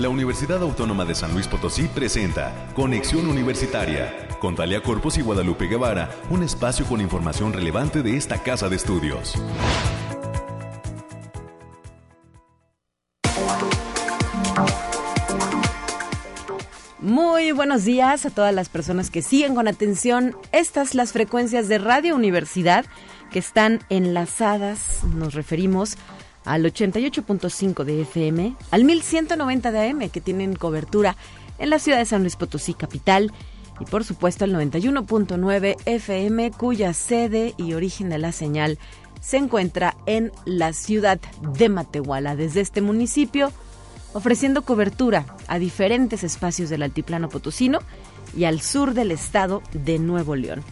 la Universidad Autónoma de San Luis Potosí presenta Conexión Universitaria con Talia Corpus y Guadalupe Guevara, un espacio con información relevante de esta casa de estudios. Muy buenos días a todas las personas que siguen con atención estas las frecuencias de Radio Universidad que están enlazadas, nos referimos al 88.5 de FM, al 1190 de AM que tienen cobertura en la ciudad de San Luis Potosí capital y por supuesto al 91.9 FM cuya sede y origen de la señal se encuentra en la ciudad de Matehuala. Desde este municipio ofreciendo cobertura a diferentes espacios del altiplano potosino y al sur del estado de Nuevo León.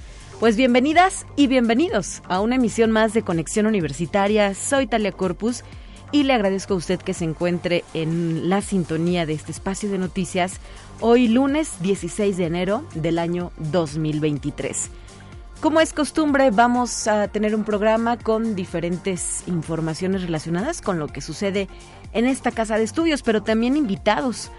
Pues bienvenidas y bienvenidos a una emisión más de Conexión Universitaria. Soy Talia Corpus y le agradezco a usted que se encuentre en la sintonía de este espacio de noticias hoy lunes 16 de enero del año 2023. Como es costumbre, vamos a tener un programa con diferentes informaciones relacionadas con lo que sucede en esta casa de estudios, pero también invitados.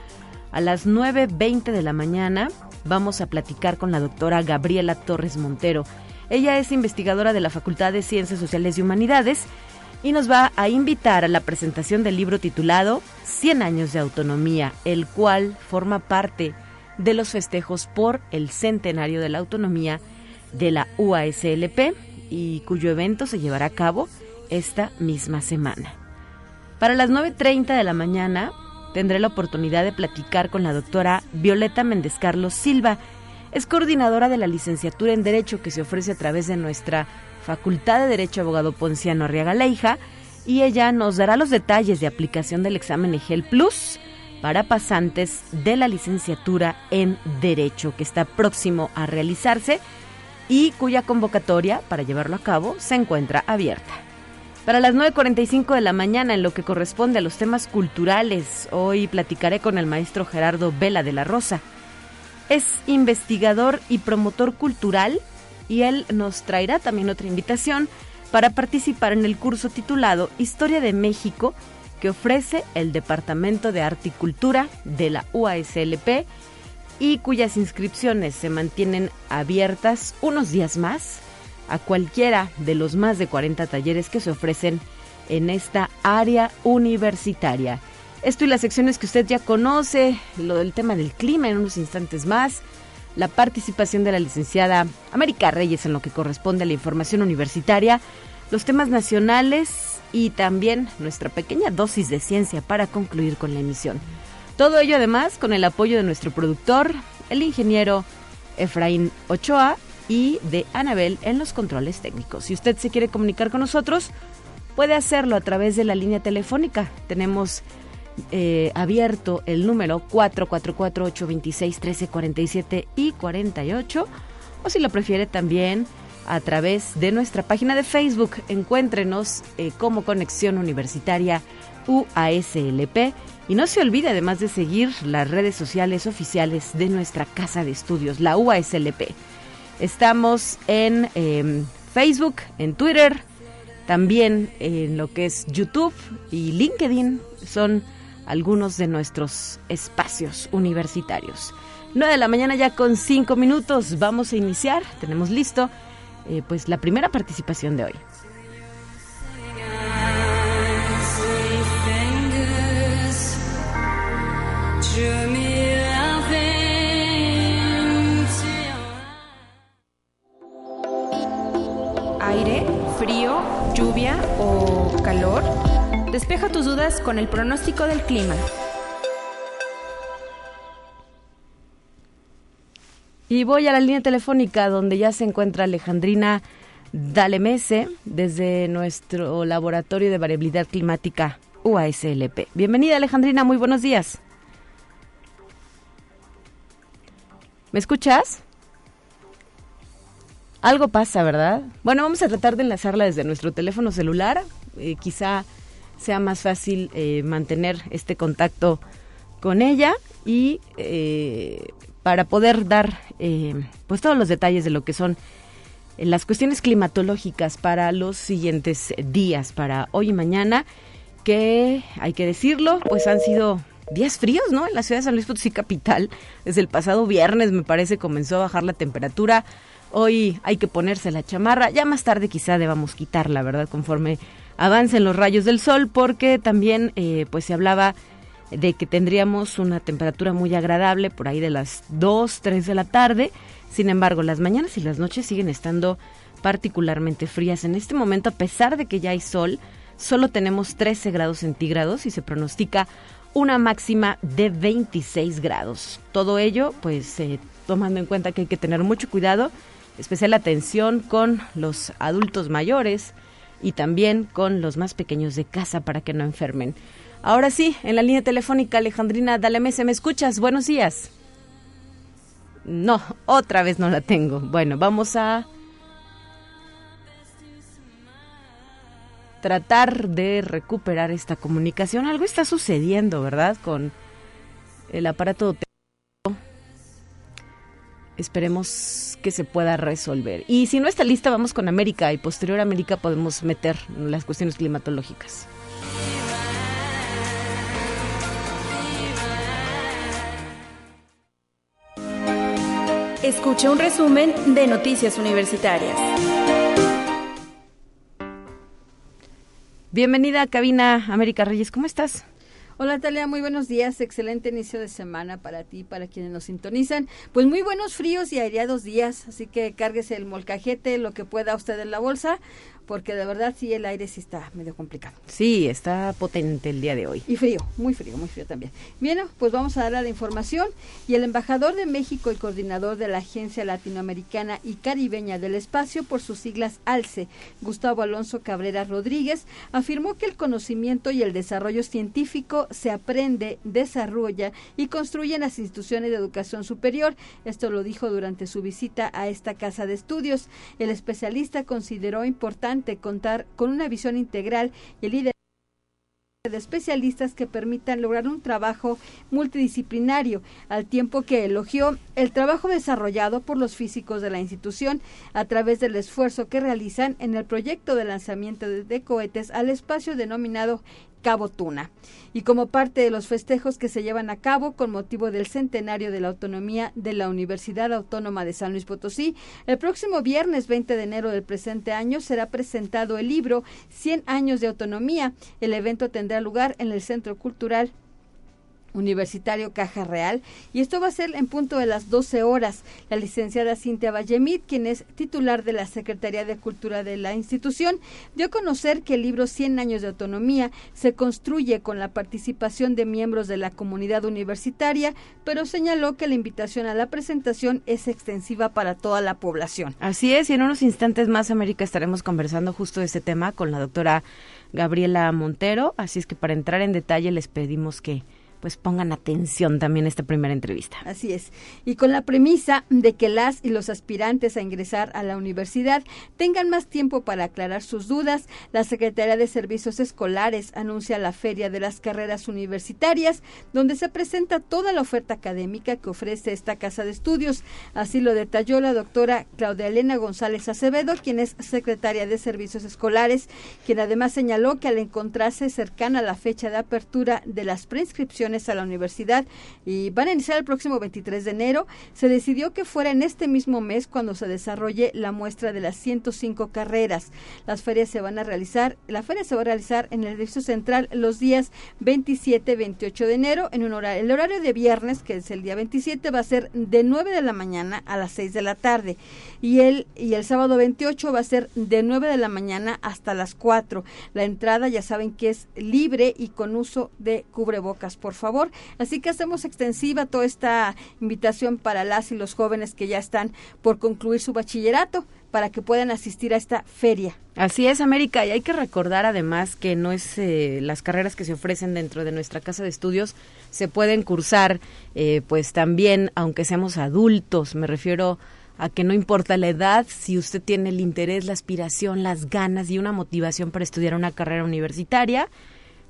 A las 9.20 de la mañana vamos a platicar con la doctora Gabriela Torres Montero. Ella es investigadora de la Facultad de Ciencias Sociales y Humanidades y nos va a invitar a la presentación del libro titulado 100 años de autonomía, el cual forma parte de los festejos por el centenario de la autonomía de la UASLP y cuyo evento se llevará a cabo esta misma semana. Para las 9.30 de la mañana tendré la oportunidad de platicar con la doctora Violeta Méndez Carlos Silva. Es coordinadora de la licenciatura en Derecho que se ofrece a través de nuestra Facultad de Derecho Abogado Ponciano Arriaga Leija y ella nos dará los detalles de aplicación del examen EGEL Plus para pasantes de la licenciatura en Derecho que está próximo a realizarse y cuya convocatoria para llevarlo a cabo se encuentra abierta. Para las 9.45 de la mañana, en lo que corresponde a los temas culturales, hoy platicaré con el maestro Gerardo Vela de la Rosa. Es investigador y promotor cultural y él nos traerá también otra invitación para participar en el curso titulado Historia de México que ofrece el Departamento de Arte y Cultura de la UASLP y cuyas inscripciones se mantienen abiertas unos días más a cualquiera de los más de 40 talleres que se ofrecen en esta área universitaria. Esto y las secciones que usted ya conoce, lo del tema del clima en unos instantes más, la participación de la licenciada América Reyes en lo que corresponde a la información universitaria, los temas nacionales y también nuestra pequeña dosis de ciencia para concluir con la emisión. Todo ello además con el apoyo de nuestro productor, el ingeniero Efraín Ochoa y de Anabel en los controles técnicos. Si usted se quiere comunicar con nosotros, puede hacerlo a través de la línea telefónica. Tenemos eh, abierto el número 444-826-1347 y 48. O si lo prefiere también a través de nuestra página de Facebook. Encuéntrenos eh, como Conexión Universitaria UASLP y no se olvide además de seguir las redes sociales oficiales de nuestra casa de estudios, la UASLP. Estamos en em, Facebook, en Twitter, también en lo que es YouTube y LinkedIn. Son algunos de nuestros espacios universitarios. 9 de la mañana ya con 5 minutos. Vamos a iniciar. Tenemos listo eh, pues la primera participación de hoy. Despeja tus dudas con el pronóstico del clima. Y voy a la línea telefónica donde ya se encuentra Alejandrina Dalemese desde nuestro laboratorio de variabilidad climática UASLP. Bienvenida Alejandrina, muy buenos días. ¿Me escuchas? Algo pasa, ¿verdad? Bueno, vamos a tratar de enlazarla desde nuestro teléfono celular. Eh, quizá sea más fácil eh, mantener este contacto con ella y eh, para poder dar pues todos los detalles de lo que son las cuestiones climatológicas para los siguientes días, para hoy y mañana, que hay que decirlo, pues han sido días fríos, ¿no? En la ciudad de San Luis Potosí capital, desde el pasado viernes me parece comenzó a bajar la temperatura. Hoy hay que ponerse la chamarra, ya más tarde quizá debamos quitarla, ¿verdad? Conforme avancen los rayos del sol, porque también eh, pues se hablaba de que tendríamos una temperatura muy agradable por ahí de las 2, 3 de la tarde. Sin embargo, las mañanas y las noches siguen estando particularmente frías. En este momento, a pesar de que ya hay sol, solo tenemos 13 grados centígrados y se pronostica una máxima de 26 grados. Todo ello, pues eh, tomando en cuenta que hay que tener mucho cuidado, especial atención con los adultos mayores y también con los más pequeños de casa para que no enfermen. Ahora sí, en la línea telefónica, Alejandrina Dalemese, ¿me escuchas? Buenos días. No, otra vez no la tengo. Bueno, vamos a tratar de recuperar esta comunicación. Algo está sucediendo, ¿verdad? Con el aparato Esperemos que se pueda resolver. Y si no está lista, vamos con América y posterior a América podemos meter las cuestiones climatológicas. Escucha un resumen de Noticias Universitarias. Bienvenida a Cabina América Reyes, ¿cómo estás? Hola Talia, muy buenos días, excelente inicio de semana para ti, para quienes nos sintonizan. Pues muy buenos fríos y aireados días, así que cárguese el molcajete, lo que pueda usted en la bolsa, porque de verdad sí el aire sí está medio complicado. Sí, está potente el día de hoy. Y frío, muy frío, muy frío también. Bien, pues vamos a dar a la información y el embajador de México y coordinador de la Agencia Latinoamericana y Caribeña del Espacio por sus siglas ALCE, Gustavo Alonso Cabrera Rodríguez, afirmó que el conocimiento y el desarrollo científico se aprende, desarrolla y construye en las instituciones de educación superior. Esto lo dijo durante su visita a esta casa de estudios. El especialista consideró importante contar con una visión integral y el líder de especialistas que permitan lograr un trabajo multidisciplinario, al tiempo que elogió el trabajo desarrollado por los físicos de la institución a través del esfuerzo que realizan en el proyecto de lanzamiento de, cohetes al espacio denominado Cabo Tuna. Y como parte de los festejos que se llevan a cabo con motivo del centenario de la autonomía de la Universidad Autónoma de San Luis Potosí, el próximo viernes 20 de enero del presente año será presentado el libro 100 años de autonomía. El evento tendrá lugar en el Centro Cultural Universitario Caja Real y esto va a ser en punto de las 12 horas. La licenciada Cintia Vallemit, quien es titular de la Secretaría de Cultura de la institución, dio a conocer que el libro 100 años de autonomía se construye con la participación de miembros de la comunidad universitaria, pero señaló que la invitación a la presentación es extensiva para toda la población. Así es, y en unos instantes más, América, estaremos conversando justo de este tema con la doctora Gabriela Montero, así es que para entrar en detalle les pedimos que pues pongan atención también a esta primera entrevista. Así es. Y con la premisa de que las y los aspirantes a ingresar a la universidad tengan más tiempo para aclarar sus dudas, la Secretaría de Servicios Escolares anuncia la Feria de las Carreras Universitarias, donde se presenta toda la oferta académica que ofrece esta casa de estudios. Así lo detalló la doctora Claudia Elena González Acevedo, quien es secretaria de Servicios Escolares, quien además señaló que al encontrarse cercana la fecha de apertura de las a la universidad y van a iniciar el próximo 23 de enero. Se decidió que fuera en este mismo mes cuando se desarrolle la muestra de las 105 carreras. Las ferias se van a realizar, la feria se va a realizar en el edificio central los días 27, 28 de enero en un horario. El horario de viernes, que es el día 27, va a ser de 9 de la mañana a las 6 de la tarde y el y el sábado 28 va a ser de 9 de la mañana hasta las 4. La entrada ya saben que es libre y con uso de cubrebocas, por favor. Así que hacemos extensiva toda esta invitación para las y los jóvenes que ya están por concluir su bachillerato para que puedan asistir a esta feria. Así es, América, y hay que recordar además que no es eh, las carreras que se ofrecen dentro de nuestra casa de estudios se pueden cursar, eh, pues también, aunque seamos adultos, me refiero a que no importa la edad, si usted tiene el interés, la aspiración, las ganas y una motivación para estudiar una carrera universitaria,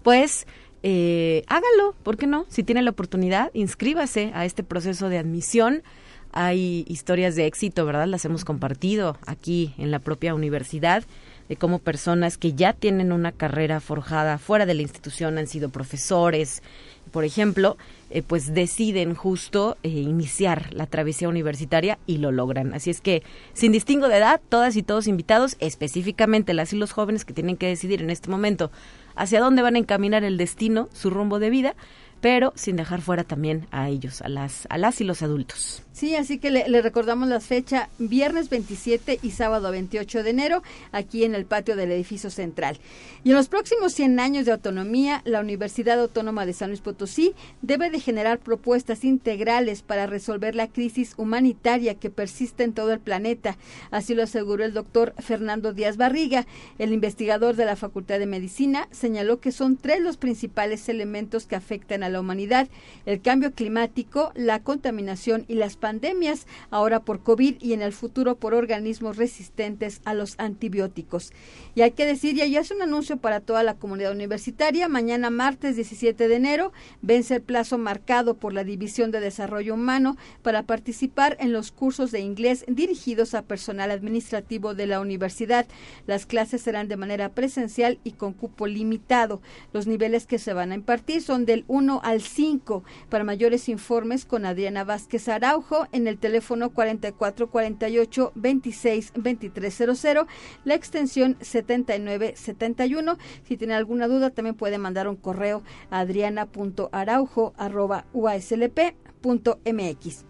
pues eh, hágalo, ¿por qué no? Si tiene la oportunidad, inscríbase a este proceso de admisión. Hay historias de éxito, ¿verdad? Las hemos compartido aquí en la propia universidad de cómo personas que ya tienen una carrera forjada fuera de la institución han sido profesores, por ejemplo, eh, pues deciden justo eh, iniciar la travesía universitaria y lo logran. Así es que, sin distingo de edad, todas y todos invitados, específicamente las y los jóvenes que tienen que decidir en este momento hacia dónde van a encaminar el destino, su rumbo de vida, pero sin dejar fuera también a ellos, a las, a las y los adultos. Sí, así que le, recordamos la fecha viernes 27 y sábado 28 de enero aquí en el patio del edificio central. Y en los próximos 100 años de autonomía, la Universidad Autónoma de San Luis Potosí debe de generar propuestas integrales para resolver la crisis humanitaria que persiste en todo el planeta. Así lo aseguró el doctor Fernando Díaz Barriga. El investigador de la Facultad de Medicina señaló que son tres los principales elementos que afectan a la humanidad, el cambio climático, la contaminación y las pandemias, ahora por COVID y en el futuro por organismos resistentes a los antibióticos. Y hay que decir, y ya es un anuncio para toda la comunidad universitaria, mañana martes 17 de enero vence el plazo marcado por la División de Desarrollo Humano para participar en los cursos de inglés dirigidos a personal administrativo de la universidad. Las clases serán de manera presencial y con cupo limitado. Los niveles que se van a impartir son del 1 al 5. Para mayores informes con Adriana Vázquez Araujo, en el teléfono 4448 26 2300, la extensión 7971. Si tiene alguna duda, también puede mandar un correo a adriana.araujo.uaslp.mx.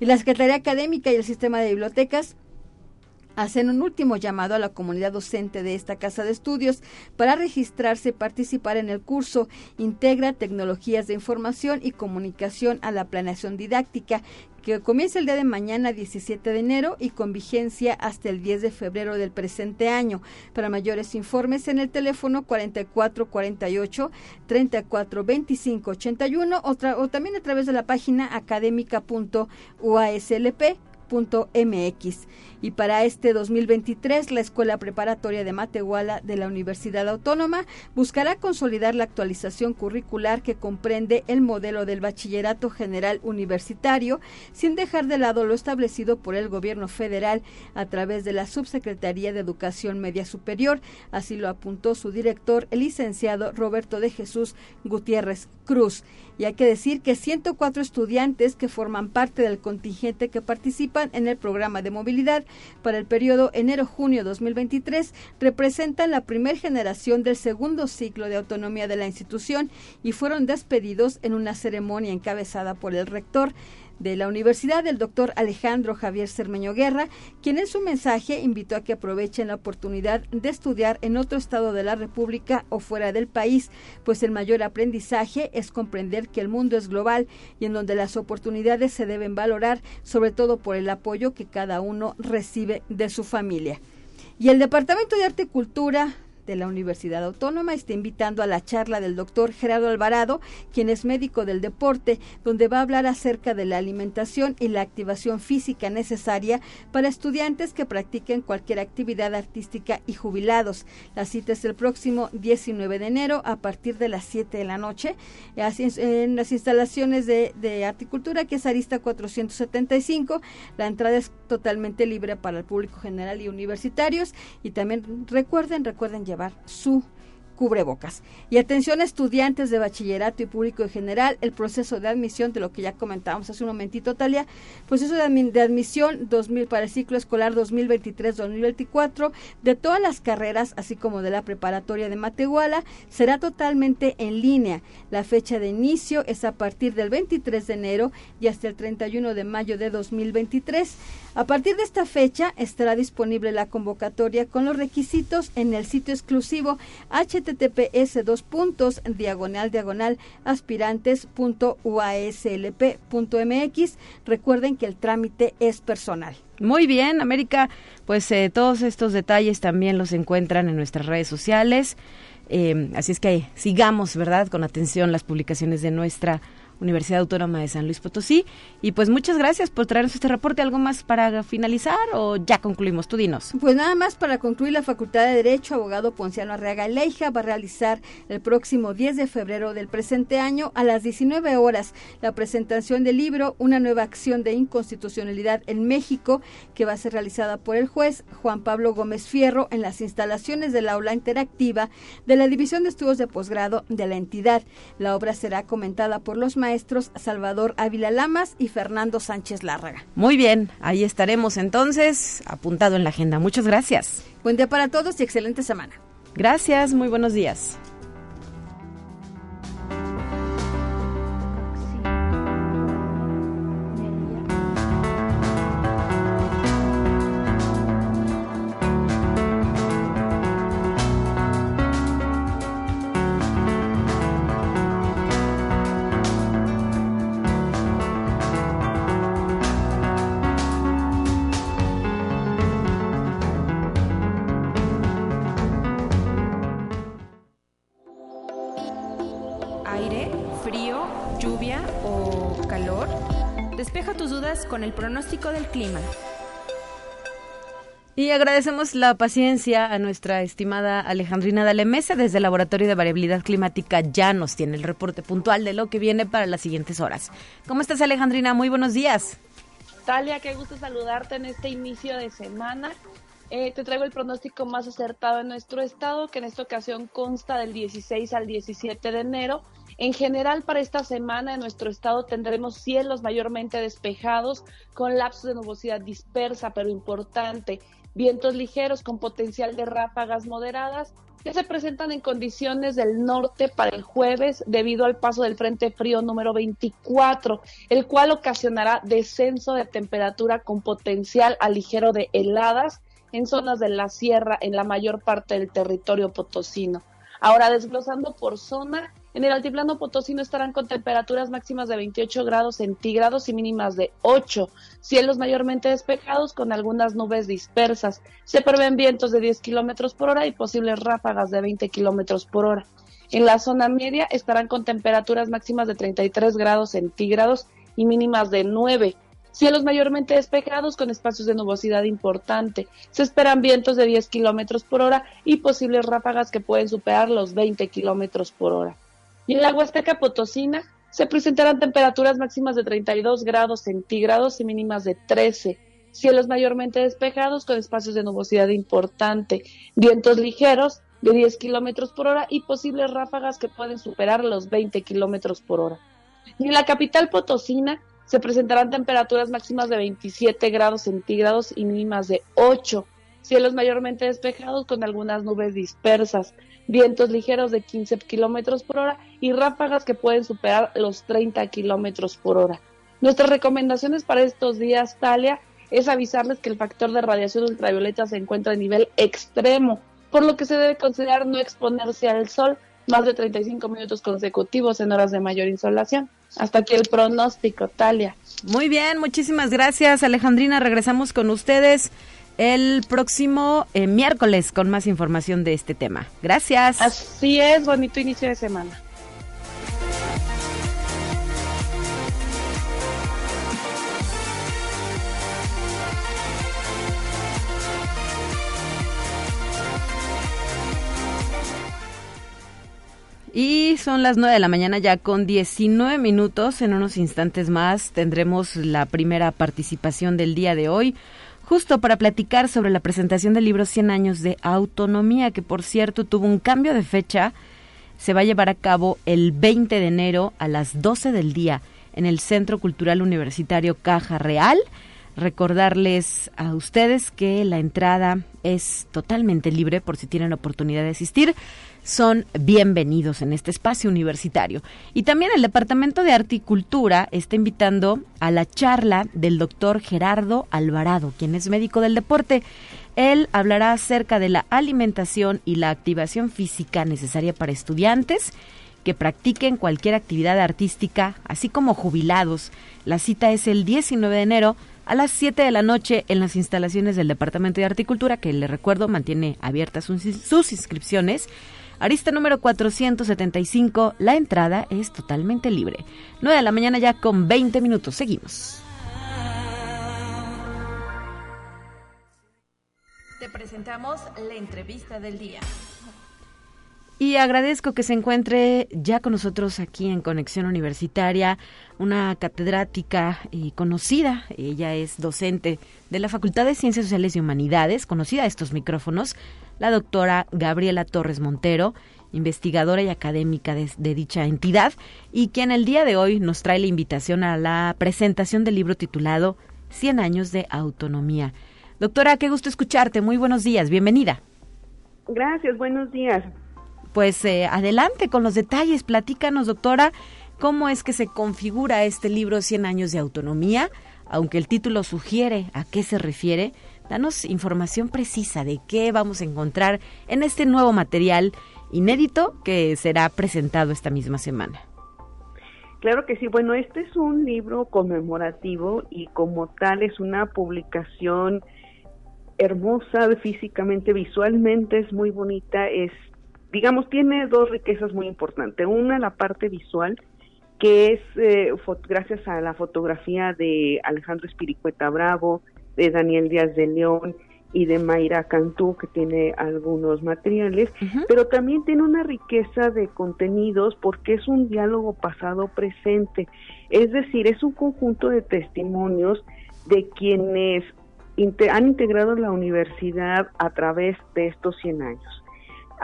Y la Secretaría Académica y el Sistema de Bibliotecas hacen un último llamado a la comunidad docente de esta casa de estudios para registrarse y participar en el curso Integra Tecnologías de Información y Comunicación a la Planeación Didáctica que comienza el día de mañana 17 de enero y con vigencia hasta el 10 de febrero del presente año. Para mayores informes en el teléfono 4448 342581 o, o también a través de la página y para este 2023 la Escuela Preparatoria de Matehuala de la Universidad Autónoma buscará consolidar la actualización curricular que comprende el modelo del bachillerato general universitario sin dejar de lado lo establecido por el gobierno federal a través de la Subsecretaría de Educación Media Superior, así lo apuntó su director, el licenciado Roberto de Jesús Gutiérrez Cruz. Y hay que decir que 104 estudiantes que forman parte del contingente que participan en el programa de movilidad para el periodo enero-junio 2023 representan la primera generación del segundo ciclo de autonomía de la institución y fueron despedidos en una ceremonia encabezada por el rector de la Universidad, el doctor Alejandro Javier Cermeño Guerra, quien en su mensaje invitó a que aprovechen la oportunidad de estudiar en otro estado de la República o fuera del país, pues el mayor aprendizaje es comprender que el mundo es global y en donde las oportunidades se deben valorar, sobre todo por el apoyo que cada uno recibe de su familia. Y el Departamento de Arte y Cultura de la Universidad Autónoma está invitando a la charla del doctor Gerardo Alvarado, quien es médico del deporte, donde va a hablar acerca de la alimentación y la activación física necesaria para estudiantes que practiquen cualquier actividad artística y jubilados. La cita es el próximo 19 de enero a partir de las 7 de la noche en las instalaciones de, de Articultura, que es Arista 475. La entrada es totalmente libre para el público general y universitarios. Y también recuerden, recuerden llevar su cubrebocas. Y atención estudiantes de bachillerato y público en general, el proceso de admisión de lo que ya comentábamos hace un momentito, Talia, proceso de, admisión 2000 para el ciclo escolar 2023-2024 de todas las carreras, así como de la preparatoria de Matehuala, será totalmente en línea. La fecha de inicio es a partir del 23 de enero y hasta el 31 de mayo de 2023. A partir de esta fecha estará disponible la convocatoria con los requisitos en el sitio exclusivo https dos puntos diagonal diagonal aspirantes.uaslp.mx. Recuerden que el trámite es personal. Muy bien, América, pues eh, todos estos detalles también los encuentran en nuestras redes sociales. Eh, así es que sigamos, ¿verdad? Con atención las publicaciones de nuestra Universidad Autónoma de San Luis Potosí. Y pues muchas gracias por traernos este reporte. ¿Algo más para finalizar o ya concluimos? Tú dinos. Pues nada más para concluir, la Facultad de Derecho, abogado Ponciano Arreaga Leija, va a realizar el próximo 10 de febrero del presente año a las 19 horas la presentación del libro Una nueva acción de inconstitucionalidad en México, que va a ser realizada por el juez Juan Pablo Gómez Fierro en las instalaciones del aula interactiva de la División de Estudios de Posgrado de la entidad. La obra será comentada por los maestros Salvador Ávila Lamas y Fernando Sánchez Lárraga. Muy bien, ahí estaremos entonces, apuntado en la agenda. Muchas gracias. Buen día para todos y excelente semana. Gracias, muy buenos días. Del clima. Y agradecemos la paciencia a nuestra estimada Alejandrina Dalemesa desde el Laboratorio de Variabilidad Climática. Ya nos tiene el reporte puntual de lo que viene para las siguientes horas. ¿Cómo estás Alejandrina? Muy buenos días. Talia, qué gusto saludarte en este inicio de semana. Eh, te traigo el pronóstico más acertado en nuestro estado, que en esta ocasión consta del 16 al 17 de enero en general, para esta semana en nuestro estado tendremos cielos mayormente despejados, con lapsos de nubosidad dispersa pero importante, vientos ligeros con potencial de ráfagas moderadas que se presentan en condiciones del norte para el jueves debido al paso del Frente Frío número 24, el cual ocasionará descenso de temperatura con potencial a ligero de heladas en zonas de la sierra en la mayor parte del territorio potosino. Ahora desglosando por zona, en el altiplano potosino estarán con temperaturas máximas de 28 grados centígrados y mínimas de 8. Cielos mayormente despejados con algunas nubes dispersas. Se prevén vientos de 10 kilómetros por hora y posibles ráfagas de 20 kilómetros por hora. En la zona media estarán con temperaturas máximas de 33 grados centígrados y mínimas de 9. Cielos mayormente despejados con espacios de nubosidad importante. Se esperan vientos de 10 kilómetros por hora y posibles ráfagas que pueden superar los 20 kilómetros por hora. Y en la Huasteca Potosina se presentarán temperaturas máximas de 32 grados centígrados y mínimas de 13. Cielos mayormente despejados con espacios de nubosidad importante, vientos ligeros de 10 kilómetros por hora y posibles ráfagas que pueden superar los 20 kilómetros por hora. Y en la capital Potosina se presentarán temperaturas máximas de 27 grados centígrados y mínimas de 8. Cielos mayormente despejados con algunas nubes dispersas vientos ligeros de 15 kilómetros por hora y ráfagas que pueden superar los 30 kilómetros por hora. Nuestras recomendaciones para estos días, Talia, es avisarles que el factor de radiación ultravioleta se encuentra a nivel extremo, por lo que se debe considerar no exponerse al sol más de 35 minutos consecutivos en horas de mayor insolación. Hasta aquí el pronóstico, Talia. Muy bien, muchísimas gracias, Alejandrina. Regresamos con ustedes el próximo eh, miércoles con más información de este tema. Gracias. Así es, bonito inicio de semana. Y son las 9 de la mañana ya con 19 minutos. En unos instantes más tendremos la primera participación del día de hoy justo para platicar sobre la presentación del libro 100 años de autonomía, que por cierto tuvo un cambio de fecha. Se va a llevar a cabo el 20 de enero a las 12 del día en el Centro Cultural Universitario Caja Real. Recordarles a ustedes que la entrada es totalmente libre por si tienen oportunidad de asistir son bienvenidos en este espacio universitario. Y también el Departamento de Arte y Cultura está invitando a la charla del doctor Gerardo Alvarado, quien es médico del deporte. Él hablará acerca de la alimentación y la activación física necesaria para estudiantes que practiquen cualquier actividad artística, así como jubilados. La cita es el 19 de enero a las 7 de la noche en las instalaciones del Departamento de Arte y Cultura, que le recuerdo mantiene abiertas sus inscripciones Arista número 475, la entrada es totalmente libre. 9 de la mañana ya con 20 minutos, seguimos. Te presentamos la entrevista del día. Y agradezco que se encuentre ya con nosotros aquí en Conexión Universitaria una catedrática y conocida, ella es docente de la Facultad de Ciencias Sociales y Humanidades, conocida a estos micrófonos, la doctora Gabriela Torres Montero, investigadora y académica de, de, dicha entidad, y quien el día de hoy nos trae la invitación a la presentación del libro titulado 100 años de autonomía. Doctora, qué gusto escucharte, muy buenos días, bienvenida. Gracias, buenos días pues eh, adelante con los detalles. Platícanos, doctora, cómo es que se configura este libro 100 años de autonomía, aunque el título sugiere a qué se refiere. Danos información precisa de qué vamos a encontrar en este nuevo material inédito que será presentado esta misma semana. Claro que sí, bueno, este es un libro conmemorativo y como tal es una publicación hermosa físicamente, visualmente es muy bonita, es digamos, tiene dos riquezas muy importantes. Una, la parte visual, que es eh, gracias a la fotografía de Alejandro Espiricueta Bravo, de Daniel Díaz de León y de Mayra Cantú, que tiene algunos materiales, pero también tiene una riqueza de contenidos porque es un diálogo pasado-presente. Es decir, es un conjunto de testimonios de quienes han integrado la universidad a través de estos 100 años.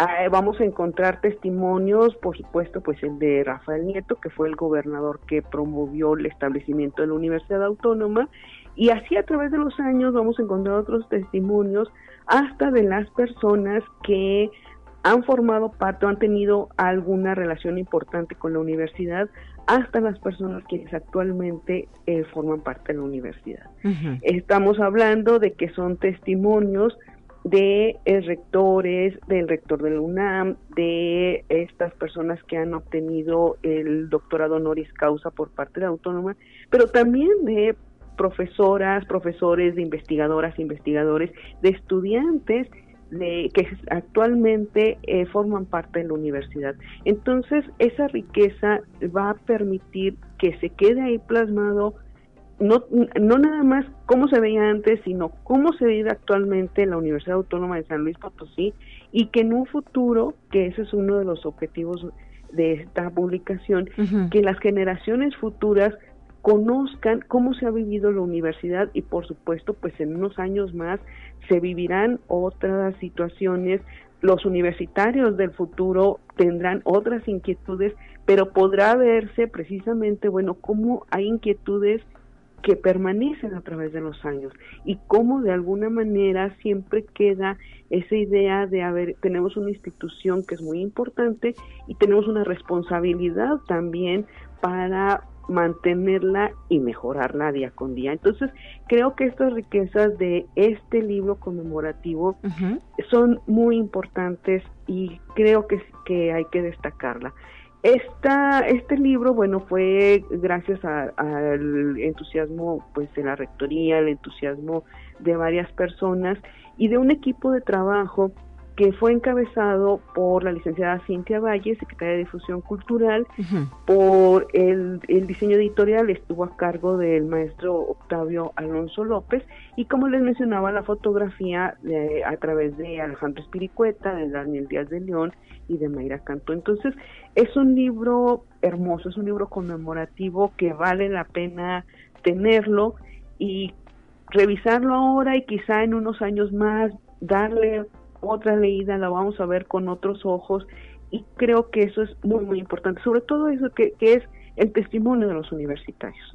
Ah, vamos a encontrar testimonios, por supuesto, pues el de Rafael Nieto, que fue el gobernador que promovió el establecimiento de la Universidad Autónoma, y así a través de los años vamos a encontrar otros testimonios hasta de las personas que han formado parte o han tenido alguna relación importante con la universidad, hasta las personas quienes actualmente eh, forman parte de la universidad. Estamos hablando de que son testimonios de eh, rectores, del rector de la UNAM, de estas personas que han obtenido el doctorado honoris causa por parte de autónoma, pero también de profesoras, profesores, de investigadoras, investigadores, de estudiantes que actualmente eh, forman parte de la universidad. Entonces, esa riqueza va a permitir que se quede ahí plasmado no, no nada más cómo se veía antes, sino cómo se vive actualmente en la Universidad Autónoma de San Luis Potosí y que en un futuro, que ese es uno de los objetivos de esta publicación, que las generaciones futuras conozcan cómo se ha vivido la universidad y por supuesto pues en unos años más se vivirán otras situaciones. Los universitarios del futuro tendrán otras inquietudes, pero podrá verse precisamente, bueno, cómo hay inquietudes que permanecen a través de los años y cómo de alguna manera siempre queda esa idea de haber tenemos una institución que es muy importante y tenemos una responsabilidad también para mantenerla y mejorarla día con día. Entonces, creo que estas riquezas de este libro conmemorativo son muy importantes y creo que, que hay que destacarla. Esta, este libro, bueno, fue gracias al entusiasmo pues de la rectoría, el entusiasmo de varias personas y de un equipo de trabajo que fue encabezado por la licenciada Cintia Valle, secretaria de Difusión Cultural, por el, diseño editorial estuvo a cargo del maestro Octavio Alonso López y como les mencionaba la fotografía a través de Alejandro Espiricueta, de Daniel Díaz de León y de Mayra Cantó. Entonces es un libro hermoso, es un libro conmemorativo que vale la pena tenerlo y revisarlo ahora y quizá en unos años más darle otra leída, la vamos a ver con otros ojos y creo que eso es muy, muy importante, sobre todo eso que, es el testimonio de los universitarios,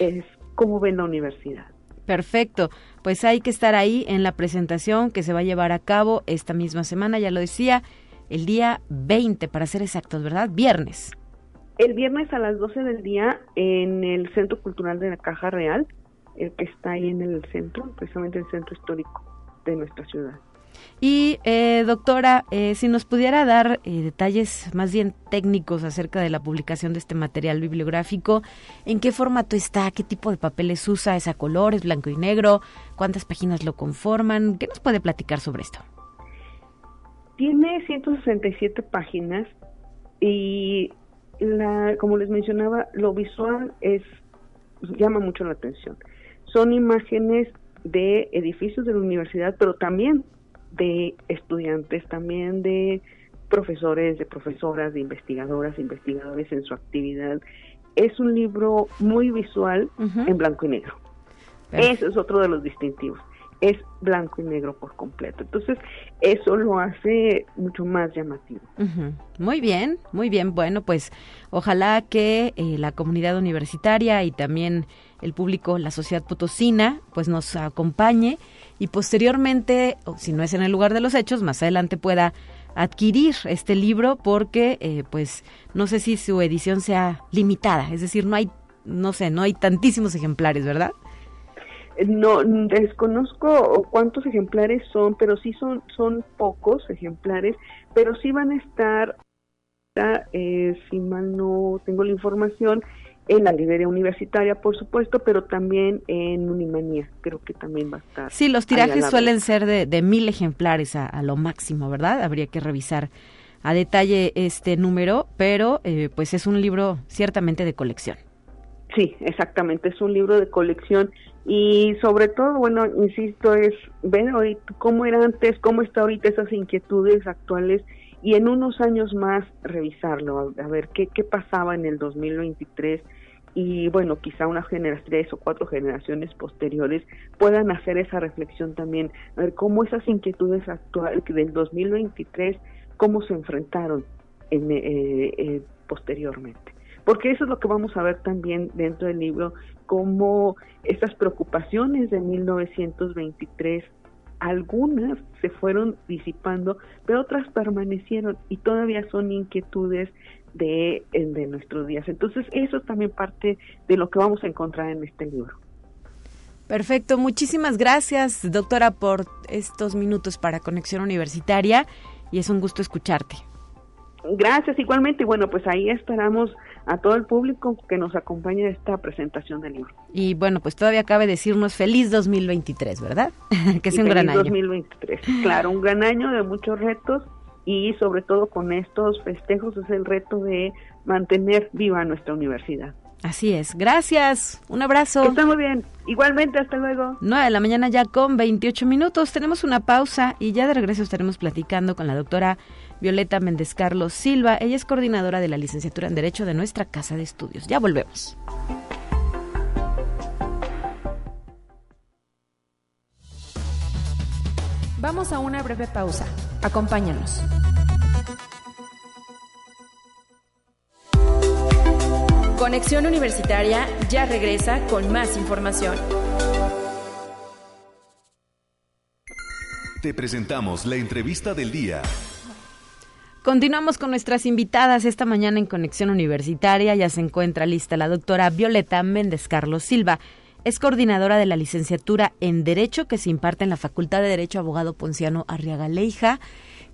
es cómo ven la universidad. Perfecto, pues hay que estar ahí en la presentación que se va a llevar a cabo esta misma semana, ya lo decía, el día 20, para ser exactos, ¿verdad? Viernes. El viernes a las 12 del día en el Centro Cultural de la Caja Real, el que está ahí en el centro, precisamente el centro histórico de nuestra ciudad. Y eh, doctora, eh, si nos pudiera dar eh, detalles más bien técnicos acerca de la publicación de este material bibliográfico, ¿en qué formato está? ¿Qué tipo de papeles usa? ¿Es a colores, blanco y negro? ¿Cuántas páginas lo conforman? ¿Qué nos puede platicar sobre esto? tiene 167 páginas y la, como les mencionaba, lo visual es llama mucho la atención. Son imágenes de edificios de la universidad, pero también de estudiantes, también de profesores, de profesoras, de investigadoras, investigadores en su actividad. Es un libro muy visual en blanco y negro. Ese es otro de los distintivos. Es blanco y negro por completo. Entonces, eso lo hace mucho más llamativo. Muy bien, muy bien. Bueno, pues ojalá que eh, la comunidad universitaria y también el público, la sociedad potosina, pues nos acompañe y posteriormente, si no es en el lugar de los hechos, más adelante pueda adquirir este libro porque eh, pues no sé si su edición sea limitada, es decir, no hay no sé, no hay tantísimos ejemplares, ¿verdad? No desconozco cuántos ejemplares son, pero sí son son pocos ejemplares, pero sí van a estar eh, si mal no tengo la información en la librería universitaria, por supuesto, pero también en Unimanía, creo que también va a estar. Sí, los tirajes suelen ser de, mil ejemplares a, lo máximo, ¿verdad? Habría que revisar a detalle este número, pero eh, pues es un libro ciertamente de colección. Sí, exactamente, es un libro de colección y sobre todo, bueno, insisto, es ver hoy cómo era antes, cómo está ahorita esas inquietudes actuales y en unos años más revisarlo, a, ver qué, qué pasaba en el 2023 y bueno, quizá unas generaciones, tres o cuatro generaciones posteriores puedan hacer esa reflexión también, a ver cómo esas inquietudes actuales del 2023, cómo se enfrentaron en, eh, eh, posteriormente. Porque eso es lo que vamos a ver también dentro del libro, cómo esas preocupaciones de 1923 algunas se fueron disipando, pero otras permanecieron y todavía son inquietudes de, de nuestros días. Entonces, eso es también parte de lo que vamos a encontrar en este libro. Perfecto, muchísimas gracias, doctora, por estos minutos para Conexión Universitaria y es un gusto escucharte. Gracias, igualmente. Y bueno, pues ahí esperamos a todo el público que nos acompañe a esta presentación del libro. Y bueno, pues todavía cabe decirnos feliz 2023, ¿verdad? que sea un gran año. 2023, claro, un gran año de muchos retos y sobre todo con estos festejos es el reto de mantener viva nuestra universidad. Así es. Gracias. Un abrazo. Está muy bien. Igualmente, hasta luego. 9 de la mañana ya con 28 minutos. Tenemos una pausa y ya de regreso estaremos platicando con la doctora Violeta Méndez Carlos Silva. Ella es coordinadora de la licenciatura en Derecho de nuestra Casa de Estudios. Ya volvemos. Vamos a una breve pausa. Acompáñanos. Conexión Universitaria ya regresa con más información. Te presentamos la entrevista del día. Continuamos con nuestras invitadas esta mañana en Conexión Universitaria. Ya se encuentra lista la doctora Violeta Méndez Carlos Silva. Es coordinadora de la licenciatura en Derecho que se imparte en la Facultad de Derecho Abogado Ponciano Arriaga Leija,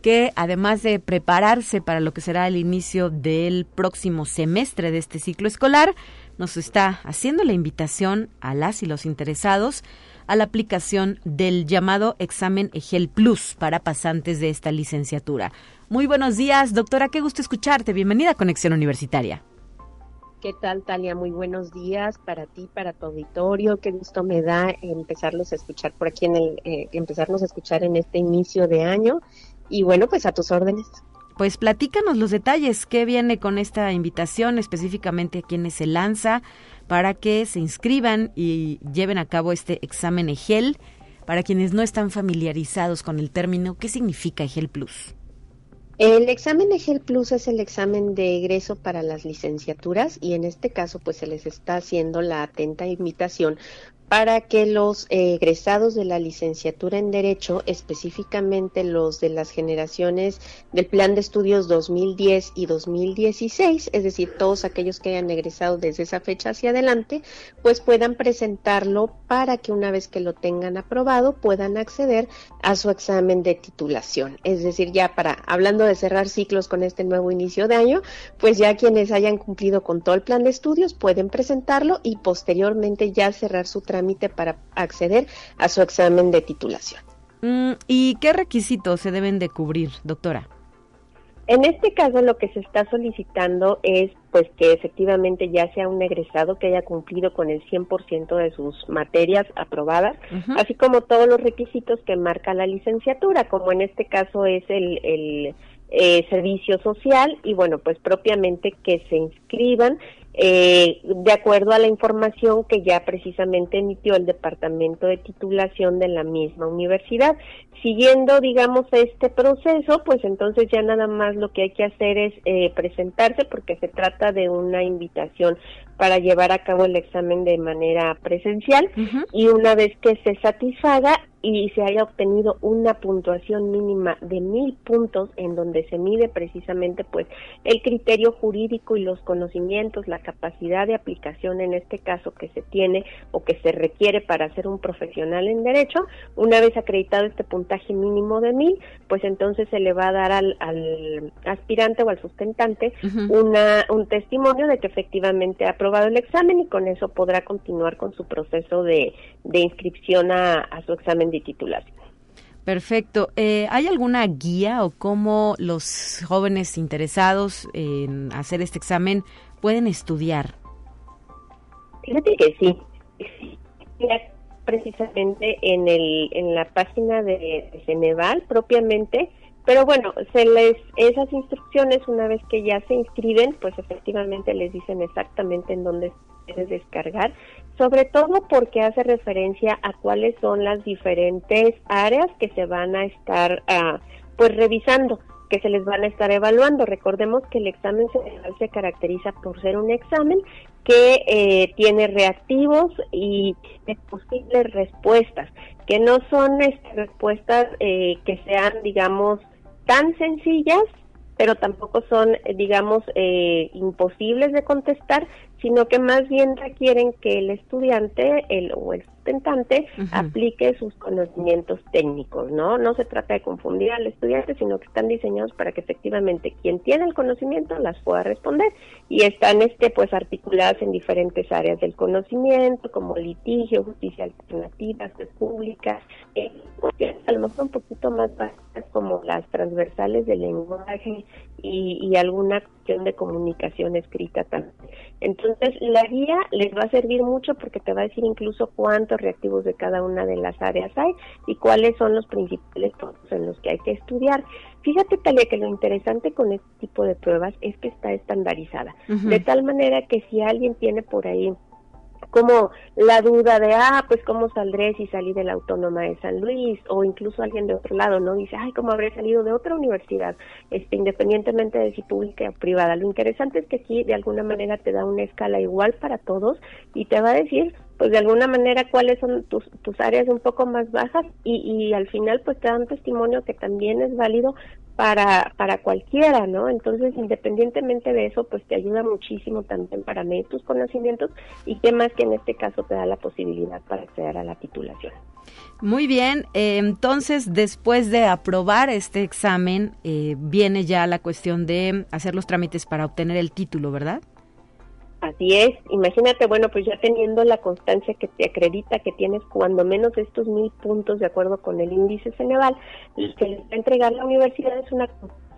que además de prepararse para lo que será el inicio del próximo semestre de este ciclo escolar, nos está haciendo la invitación a las y los interesados a la aplicación del llamado examen EGEL Plus para pasantes de esta licenciatura. Muy buenos días, doctora, qué gusto escucharte. Bienvenida a Conexión Universitaria. ¿Qué tal, Talia? Muy buenos días para ti, para tu auditorio. Qué gusto me da empezarlos a escuchar por aquí, en el, eh, empezarnos a escuchar en este inicio de año. Y bueno, pues a tus órdenes. Pues platícanos los detalles, qué viene con esta invitación, específicamente a quienes se lanza para que se inscriban y lleven a cabo este examen EGEL. Para quienes no están familiarizados con el término, ¿qué significa EGEL Plus? El examen EGEL Plus es el examen de egreso para las licenciaturas y en este caso pues se les está haciendo la atenta invitación para que los eh, egresados de la licenciatura en Derecho, específicamente los de las generaciones del Plan de Estudios 2010 y 2016, es decir, todos aquellos que hayan egresado desde esa fecha hacia adelante, pues puedan presentarlo para que una vez que lo tengan aprobado puedan acceder a su examen de titulación. Es decir, ya para, hablando de cerrar ciclos con este nuevo inicio de año, pues ya quienes hayan cumplido con todo el plan de estudios pueden presentarlo y posteriormente ya cerrar su trámite para acceder a su examen de titulación. Mm, ¿Y qué requisitos se deben de cubrir, doctora? En este caso lo que se está solicitando es pues que efectivamente ya sea un egresado que haya cumplido con el 100% de sus materias aprobadas, así como todos los requisitos que marca la licenciatura, como en este caso es el, el eh, servicio social y bueno, pues propiamente que se inscriban eh, de acuerdo a la información que ya precisamente emitió el Departamento de Titulación de la misma universidad. Siguiendo, digamos, este proceso, pues entonces ya nada más lo que hay que hacer es eh, presentarse porque se trata de una invitación para llevar a cabo el examen de manera presencial y una vez que se satisfaga y se haya obtenido una puntuación mínima de mil puntos en donde se mide precisamente pues el criterio jurídico y los conocimientos, la capacidad de aplicación en este caso que se tiene o que se requiere para ser un profesional en derecho, una vez acreditado este puntaje mínimo de mil, pues entonces se le va a dar al, aspirante o al sustentante una, un testimonio de que efectivamente ha aprobado el examen y con eso podrá continuar con su proceso de, inscripción a su examen de titulación. Perfecto. Eh, ¿Hay alguna guía o cómo los jóvenes interesados en hacer este examen pueden estudiar? Fíjate que sí. Precisamente en, el, en la página de Ceneval propiamente, pero bueno, se les esas instrucciones una vez que ya se inscriben, pues efectivamente les dicen exactamente en dónde debes descargar sobre todo porque hace referencia a cuáles son las diferentes áreas que se van a estar uh, pues revisando que se les van a estar evaluando. Recordemos que el examen general se caracteriza por ser un examen que eh, tiene reactivos y posibles respuestas, que no son este, respuestas eh, que sean, digamos, tan sencillas, pero tampoco son, digamos, eh, imposibles de contestar, sino que más bien requieren que el estudiante el, o el sustentante aplique sus conocimientos técnicos, ¿no? No se trata de confundir al estudiante, sino que están diseñados para que efectivamente quien tiene el conocimiento las pueda responder y están este pues articuladas en diferentes áreas del conocimiento, como litigio, justicia alternativa, pública, eh, a lo mejor un poquito más básicas como las transversales del lenguaje y, y alguna cuestión de comunicación escrita también. Entonces, la guía les va a servir mucho porque te va a decir incluso cuántos reactivos de cada una de las áreas hay y cuáles son los principales puntos en los que hay que estudiar. Fíjate, Talia, que lo interesante con este tipo de pruebas es que está estandarizada, de tal manera que si alguien tiene por ahí como la duda de, ah, pues cómo saldré si salí de la Autónoma de San Luis, o incluso alguien de otro lado, ¿no? Dice, ay, cómo habré salido de otra universidad, este, independientemente de si pública o privada. Lo interesante es que aquí de alguna manera te da una escala igual para todos y te va a decir, pues de alguna manera cuáles son tus, tus áreas un poco más bajas y, y al final pues te da un testimonio que también es válido para, para cualquiera, ¿no? Entonces, independientemente de eso, pues te ayuda muchísimo también para medir tus conocimientos y qué más que en este caso te da la posibilidad para acceder a la titulación. Muy bien, eh, entonces después de aprobar este examen, eh, viene ya la cuestión de hacer los trámites para obtener el título, ¿verdad? Así es, imagínate, bueno, pues ya teniendo la constancia que te acredita que tienes cuando menos estos mil puntos de acuerdo con el índice Ceneval, que les va a entregar la universidad es una constancia.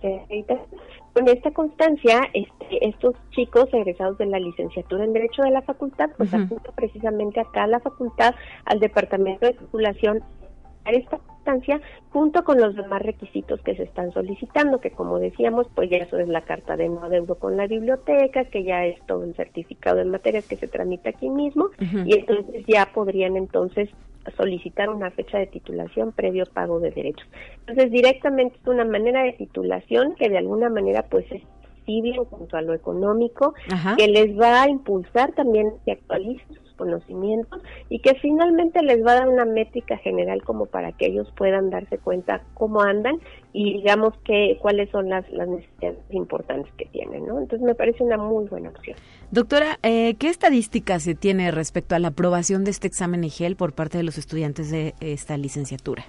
Con esta constancia, este, estos chicos egresados de la licenciatura en Derecho de la facultad, pues apuntan precisamente acá a la facultad, al Departamento de Titulación esta instancia junto con los demás requisitos que se están solicitando, que como decíamos, pues ya eso es la carta de no adeudo con la biblioteca, que ya es todo el certificado de materias que se tramita aquí mismo, y entonces ya podrían entonces solicitar una fecha de titulación previo pago de derechos. Entonces directamente es una manera de titulación que de alguna manera pues es en cuanto a lo económico, que les va a impulsar también que actualicen sus conocimientos y que finalmente les va a dar una métrica general como para que ellos puedan darse cuenta cómo andan y digamos que cuáles son las, las necesidades importantes que tienen, ¿no? Entonces me parece una muy buena opción. Doctora, eh, ¿qué estadísticas se tiene respecto a la aprobación de este examen EGEL por parte de los estudiantes de esta licenciatura?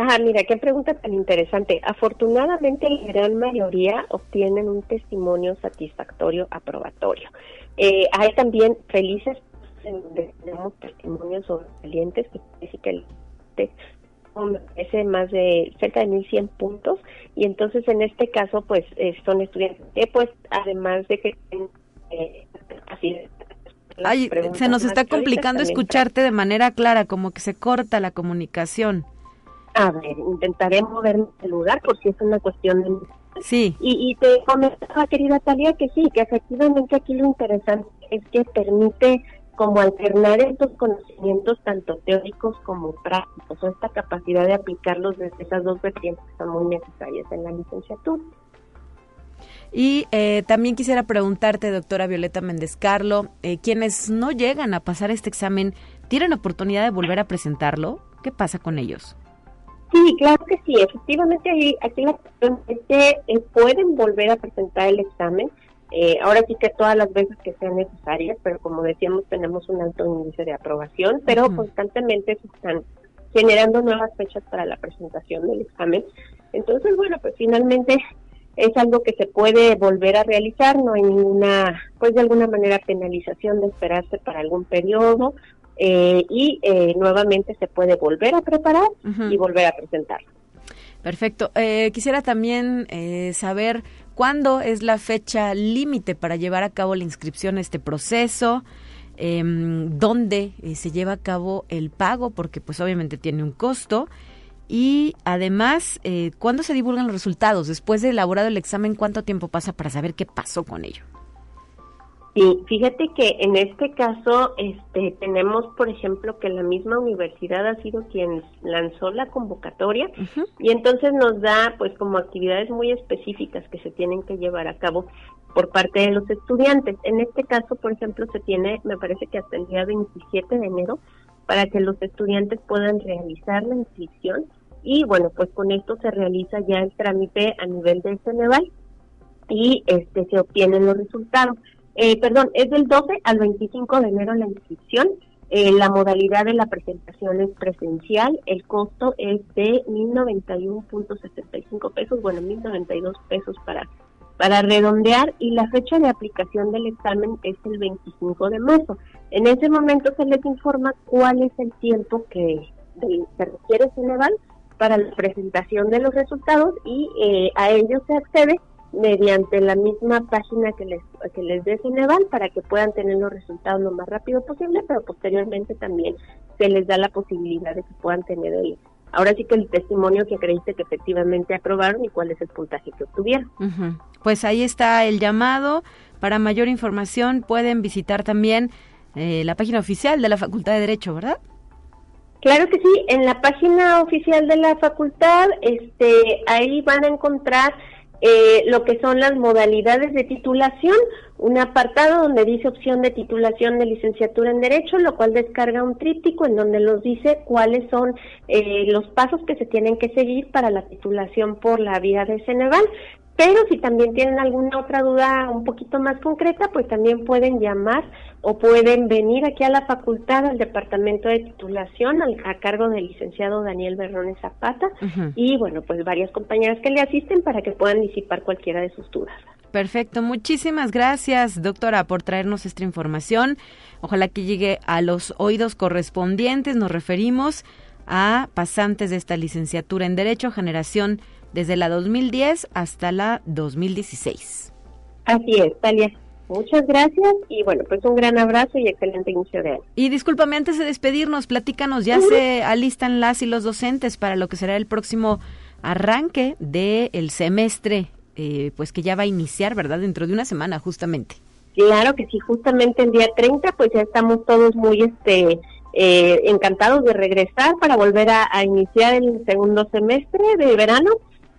Ah, mira, qué pregunta tan interesante. Afortunadamente, la gran mayoría obtienen un testimonio satisfactorio aprobatorio. Eh, hay también felices en donde tenemos testimonios sobresalientes que dice que el ese más de cerca de 1100 puntos y entonces en este caso pues eh, son estudiantes que pues además de que eh, Ay, se nos está complicando escucharte de manera clara, como que se corta la comunicación. A ver, intentaré moverme el lugar por si es una cuestión de... Sí. Y, y te comentaba, querida Talia, que sí, que efectivamente aquí lo interesante es que permite como alternar estos conocimientos tanto teóricos como prácticos, o esta capacidad de aplicarlos desde esas dos vertientes que son muy necesarias en la licenciatura. Y eh, también quisiera preguntarte, doctora Violeta Méndez Carlo, eh, quienes no llegan a pasar este examen, ¿tienen oportunidad de volver a presentarlo? ¿Qué pasa con ellos? Sí, claro que sí. Efectivamente, aquí la cuestión es que eh, pueden volver a presentar el examen. Eh, ahora sí que todas las veces que sean necesarias, pero como decíamos, tenemos un alto índice de aprobación, pero constantemente se están generando nuevas fechas para la presentación del examen. Entonces, bueno, pues finalmente es algo que se puede volver a realizar, no hay ninguna, pues de alguna manera penalización de esperarse para algún periodo eh, y eh, nuevamente se puede volver a preparar y volver a presentar. Perfecto. Eh, quisiera también saber cuándo es la fecha límite para llevar a cabo la inscripción a este proceso, em, dónde se lleva a cabo el pago, porque pues obviamente tiene un costo. Y además, ¿cuándo se divulgan los resultados? Después de elaborado el examen, ¿cuánto tiempo pasa para saber qué pasó con ello? Sí, fíjate que en este caso este, tenemos, por ejemplo, que la misma universidad ha sido quien lanzó la convocatoria y entonces nos da pues como actividades muy específicas que se tienen que llevar a cabo por parte de los estudiantes. En este caso, por ejemplo, se tiene, me parece que hasta el día 27 de enero, para que los estudiantes puedan realizar la inscripción y bueno, pues con esto se realiza ya el trámite a nivel de Ceneval y este se obtienen los resultados. Eh, perdón, es del 12 al 25 de enero la inscripción. Eh, la modalidad de la presentación es presencial. El costo es de 1.091.75 pesos, bueno, 1.092 pesos para, para redondear. Y la fecha de aplicación del examen es el 25 de marzo. En ese momento se les informa cuál es el tiempo que se requiere Ceneval para la presentación de los resultados y eh, a ellos se accede mediante la misma página que les, que les dé Ceneval para que puedan tener los resultados lo más rápido posible, pero posteriormente también se les da la posibilidad de que puedan tener el, ahora sí que el testimonio que acredite que efectivamente aprobaron y cuál es el puntaje que obtuvieron. Pues ahí está el llamado. Para mayor información pueden visitar también eh, la página oficial de la Facultad de Derecho, ¿verdad? Claro que sí, en la página oficial de la facultad, este, ahí van a encontrar eh, lo que son las modalidades de titulación, un apartado donde dice opción de titulación de licenciatura en Derecho, lo cual descarga un tríptico en donde nos dice cuáles son eh, los pasos que se tienen que seguir para la titulación por la vía de Ceneval. Pero si también tienen alguna otra duda un poquito más concreta, pues también pueden llamar o pueden venir aquí a la facultad, al departamento de titulación, a cargo del licenciado Daniel Berrones Zapata, y bueno, pues varias compañeras que le asisten para que puedan disipar cualquiera de sus dudas. Perfecto, muchísimas gracias, doctora, por traernos esta información. Ojalá que llegue a los oídos correspondientes. Nos referimos a pasantes de esta licenciatura en Derecho, generación desde la 2010 hasta la 2016. Así es, Talia. Muchas gracias y bueno, pues un gran abrazo y excelente inicio de año. Y discúlpame, antes de despedirnos, platícanos, ya se alistan las y los docentes para lo que será el próximo arranque del semestre, eh, pues que ya va a iniciar, ¿verdad? Dentro de una semana, justamente. Claro que sí, justamente el día 30, pues ya estamos todos muy este eh, encantados de regresar para volver a iniciar el segundo semestre de verano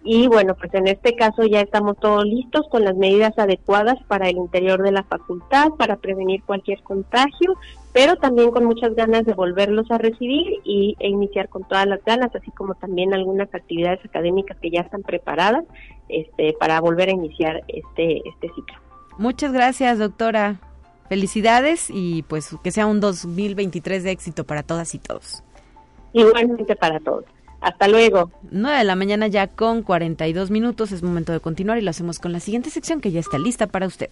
y bueno, pues en este caso ya estamos todos listos con las medidas adecuadas para el interior de la facultad, para prevenir cualquier contagio, pero también con muchas ganas de volverlos a recibir y, e iniciar con todas las ganas, así como también algunas actividades académicas que ya están preparadas este, para volver a iniciar este, este ciclo. Muchas gracias, doctora. Felicidades y pues que sea un 2023 de éxito para todas y todos. Igualmente para todos. Hasta luego. 9 de la mañana ya con 42 minutos. Es momento de continuar y lo hacemos con la siguiente sección que ya está lista para usted.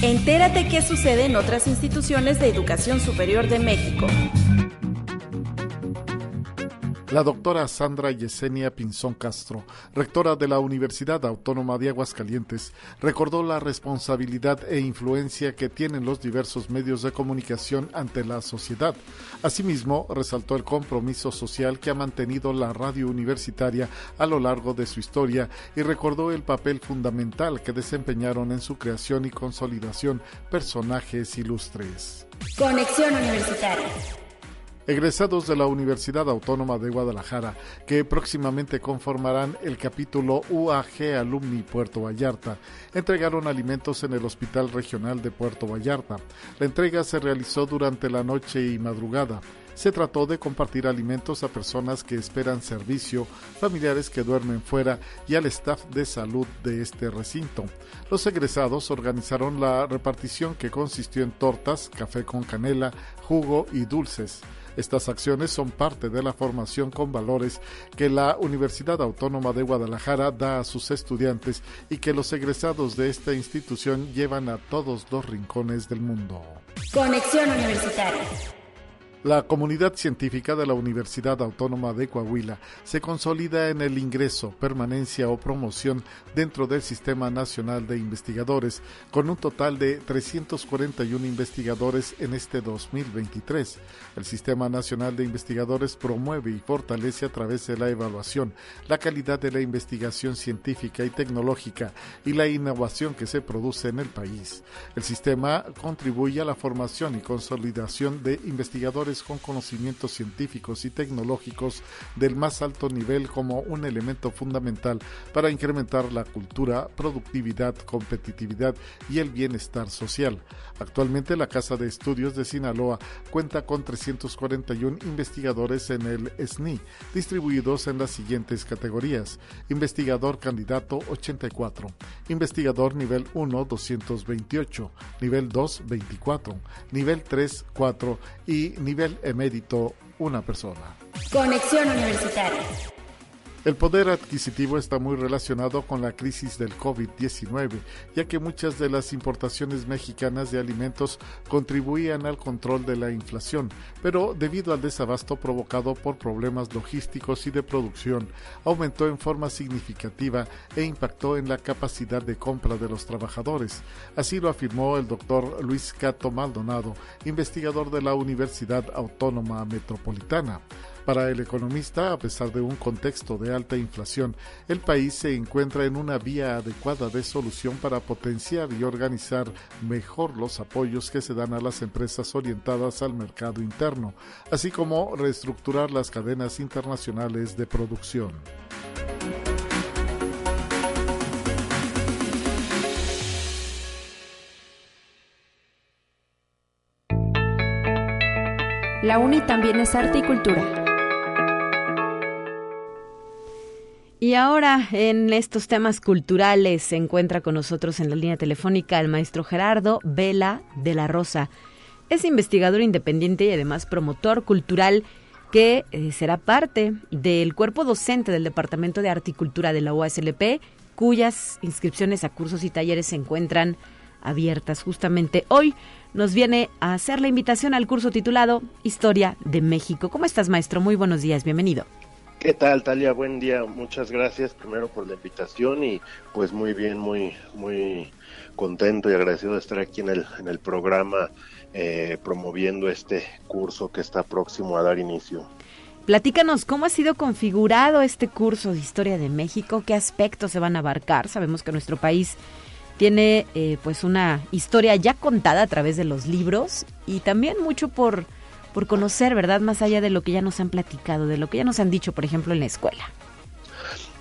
Entérate qué sucede en otras instituciones de educación superior de México. La doctora Sandra Yesenia Pinzón Castro, rectora de la Universidad Autónoma de Aguascalientes, recordó la responsabilidad e influencia que tienen los diversos medios de comunicación ante la sociedad. Asimismo, resaltó el compromiso social que ha mantenido la radio universitaria a lo largo de su historia y recordó el papel fundamental que desempeñaron en su creación y consolidación personajes ilustres. Conexión Universitaria egresados de la Universidad Autónoma de Guadalajara, que próximamente conformarán el capítulo UAG Alumni Puerto Vallarta, entregaron alimentos en el Hospital Regional de Puerto Vallarta. La entrega se realizó durante la noche y madrugada. Se trató de compartir alimentos a personas que esperan servicio, familiares que duermen fuera y al staff de salud de este recinto. Los egresados organizaron la repartición que consistió en tortas, café con canela, jugo y dulces. Estas acciones son parte de la formación con valores que la Universidad Autónoma de Guadalajara da a sus estudiantes y que los egresados de esta institución llevan a todos los rincones del mundo. Conexión Universitaria. La comunidad científica de la Universidad Autónoma de Coahuila se consolida en el ingreso, permanencia o promoción dentro del Sistema Nacional de Investigadores, con un total de 341 investigadores en este 2023. El Sistema Nacional de Investigadores promueve y fortalece a través de la evaluación la calidad de la investigación científica y tecnológica y la innovación que se produce en el país. El sistema contribuye a la formación y consolidación de investigadores con conocimientos científicos y tecnológicos del más alto nivel como un elemento fundamental para incrementar la cultura, productividad, competitividad y el bienestar social. Actualmente la Casa de Estudios de Sinaloa cuenta con 341 investigadores en el SNI, distribuidos en las siguientes categorías. Investigador candidato 84, investigador nivel 1 228, nivel 2 24, nivel 3 4 y nivel emérito una persona. Conexión Universitaria. El poder adquisitivo está muy relacionado con la crisis del COVID-19, ya que muchas de las importaciones mexicanas de alimentos contribuían al control de la inflación, pero debido al desabasto provocado por problemas logísticos y de producción, aumentó en forma significativa e impactó en la capacidad de compra de los trabajadores. Así lo afirmó el doctor Luis Cato Maldonado, investigador de la Universidad Autónoma Metropolitana. Para el economista, a pesar de un contexto de alta inflación, el país se encuentra en una vía adecuada de solución para potenciar y organizar mejor los apoyos que se dan a las empresas orientadas al mercado interno, así como reestructurar las cadenas internacionales de producción. La UNI también es arte y cultura. Y ahora, en estos temas culturales, se encuentra con nosotros en la línea telefónica el maestro Gerardo Vela de la Rosa. Es investigador independiente y además promotor cultural que eh, será parte del cuerpo docente del Departamento de Articultura de la UASLP, cuyas inscripciones a cursos y talleres se encuentran abiertas. Justamente hoy nos viene a hacer la invitación al curso titulado Historia de México. ¿Cómo estás, maestro? Muy buenos días, bienvenido. ¿Qué tal, Talia? Buen día. Muchas gracias primero por la invitación y pues muy bien, muy muy contento y agradecido de estar aquí en el, en el programa eh, promoviendo este curso que está próximo a dar inicio. Platícanos cómo ha sido configurado este curso de Historia de México, qué aspectos se van a abarcar. Sabemos que nuestro país tiene eh, pues una historia ya contada a través de los libros y también mucho por por conocer, ¿verdad? Más allá de lo que ya nos han platicado, de lo que ya nos han dicho, por ejemplo, en la escuela.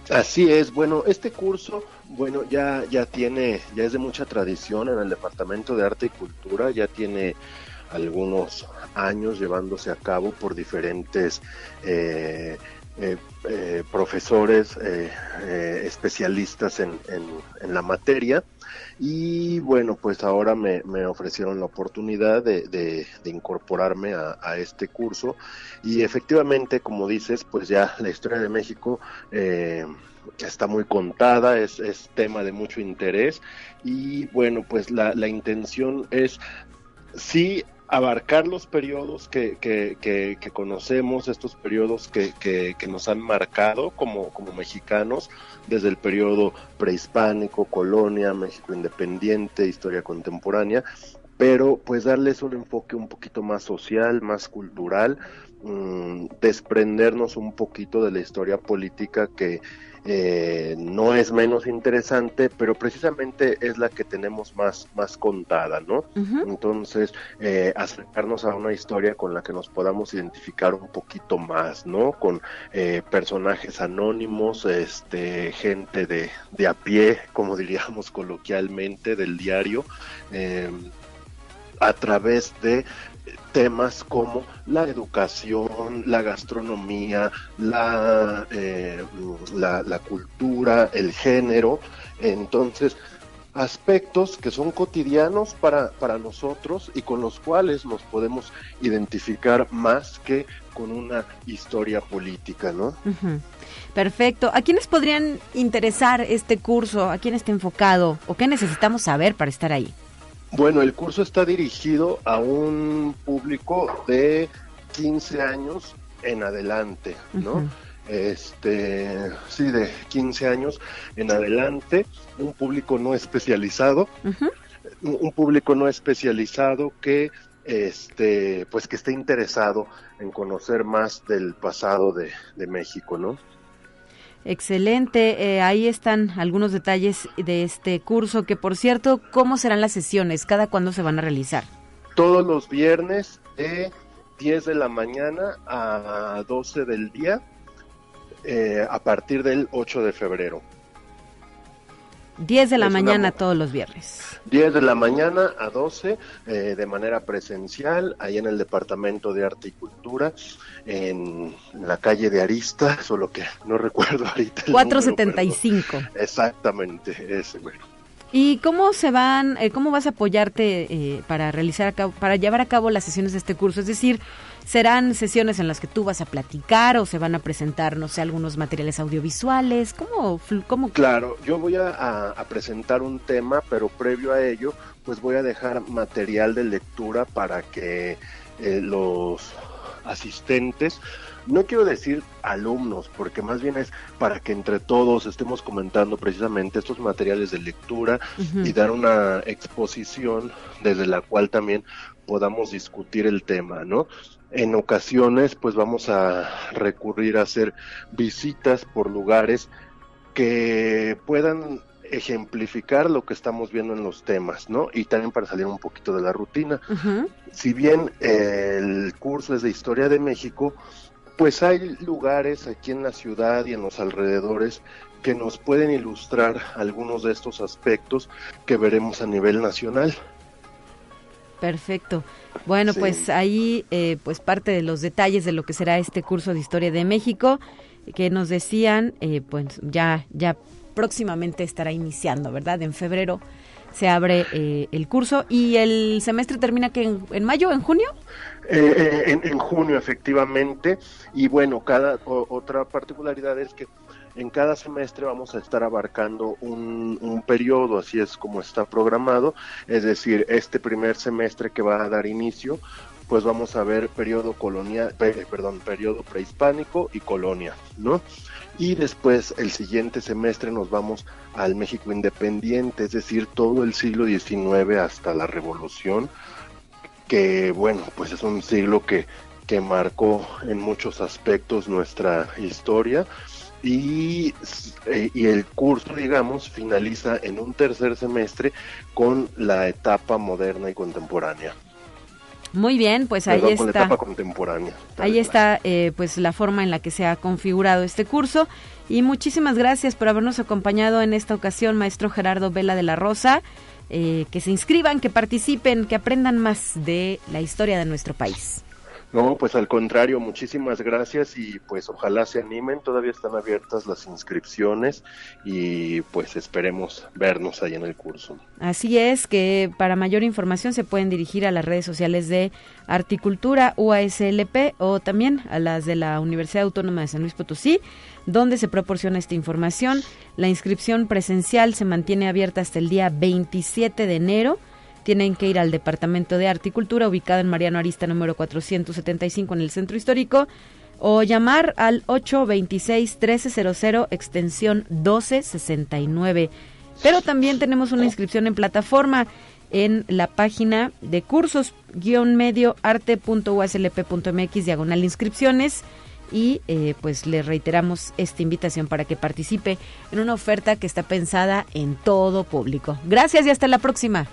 Así es, bueno, este curso, bueno, ya, ya tiene, ya es de mucha tradición en el Departamento de Arte y Cultura, ya tiene algunos años llevándose a cabo por diferentes eh, profesores especialistas en, la materia y bueno, pues ahora me, ofrecieron la oportunidad de, incorporarme a, este curso. Y efectivamente, como dices, pues ya la historia de México eh, está muy contada, es, tema de mucho interés. Y bueno, pues la, la intención es sí abarcar los periodos que, que, que, conocemos, estos periodos que, que, nos han marcado como, como mexicanos, desde el periodo prehispánico, colonia, México independiente, historia contemporánea, pero pues darles un enfoque un poquito más social, más cultural, mm, desprendernos un poquito de la historia política que eh, no es menos interesante, pero precisamente es la que tenemos más, más contada, ¿no? Entonces, eh, acercarnos a una historia con la que nos podamos identificar un poquito más, ¿no? Con eh, personajes anónimos, este, gente de, de a pie, como diríamos coloquialmente, del diario, a través de temas como la educación, la gastronomía, eh, la, la, cultura, el género. Entonces, aspectos que son cotidianos para, para nosotros y con los cuales nos podemos identificar más que con una historia política, ¿no? Perfecto. ¿A quiénes podrían interesar este curso? ¿A quién está enfocado? ¿O qué necesitamos saber para estar ahí? Bueno, el curso está dirigido a un público de 15 años en adelante, ¿no? Este, sí, de 15 años en adelante, un público no especializado, un público no especializado que este, pues que esté interesado en conocer más del pasado de, de México, ¿no? Excelente, eh, ahí están algunos detalles de este curso, que por cierto, ¿cómo serán las sesiones? ¿Cada cuándo se van a realizar? Todos los viernes de 10 de la mañana a 12 del día, eh, a partir del 8 de febrero. 10 de la mañana todos los viernes. 10 de la mañana a 12 eh, de manera presencial, ahí en el Departamento de Arte y Cultura, en, la calle de Arista, solo que no recuerdo ahorita. 475. exactamente, ese, bueno. ¿Y cómo se van, eh, cómo vas a apoyarte eh, para realizar, para llevar a cabo las sesiones de este curso? Es decir, ¿serán sesiones en las que tú vas a platicar o se van a presentar, no sé, algunos materiales audiovisuales? ¿Cómo? cómo? Claro, yo voy a, presentar un tema, pero previo a ello, pues voy a dejar material de lectura para que eh, los asistentes no quiero decir alumnos, porque más bien es para que entre todos estemos comentando precisamente estos materiales de lectura y dar una exposición desde la cual también podamos discutir el tema, ¿no? En ocasiones, pues vamos a recurrir a hacer visitas por lugares que puedan ejemplificar lo que estamos viendo en los temas, ¿no? Y también para salir un poquito de la rutina. Si bien el curso es de Historia de México, pues hay lugares aquí en la ciudad y en los alrededores que nos pueden ilustrar algunos de estos aspectos que veremos a nivel nacional. Perfecto. Bueno, pues ahí eh, pues parte de los detalles de lo que será este curso de Historia de México que nos decían, eh, pues ya ya próximamente estará iniciando, ¿verdad? En febrero se abre eh, el curso y el semestre termina que en, mayo, en junio. Eh, eh, en, junio, efectivamente. Y bueno, cada otra particularidad es que en cada semestre vamos a estar abarcando un, un, periodo, así es como está programado, es decir, este primer semestre que va a dar inicio, pues vamos a ver periodo colonial, perdón, periodo prehispánico y colonia, ¿no? y después el siguiente semestre nos vamos al México independiente, es decir, todo el siglo XIX hasta la revolución, que bueno, pues es un siglo que, que marcó en muchos aspectos nuestra historia y, eh, y, el curso, digamos, finaliza en un tercer semestre con la etapa moderna y contemporánea. Muy bien, pues ahí está. contemporánea. Ahí está, eh, pues la forma en la que se ha configurado este curso. Y muchísimas gracias por habernos acompañado en esta ocasión, maestro Gerardo Vela de la Rosa. Eh, que se inscriban, que participen, que aprendan más de la historia de nuestro país. No, pues al contrario, muchísimas gracias y pues ojalá se animen, todavía están abiertas las inscripciones y pues esperemos vernos ahí en el curso. Así es, que para mayor información se pueden dirigir a las redes sociales de Articultura UASLP o también a las de la Universidad Autónoma de San Luis Potosí, donde se proporciona esta información. La inscripción presencial se mantiene abierta hasta el día 27 de enero tienen que ir al Departamento de Articultura, ubicado en Mariano Arista número 475 en el Centro Histórico, o llamar al 826-1300, extensión 1269. Pero también tenemos una inscripción en plataforma en la página de cursos-medio arte.uslp.mx diagonal inscripciones y eh, pues le reiteramos esta invitación para que participe en una oferta que está pensada en todo público. Gracias y hasta la próxima.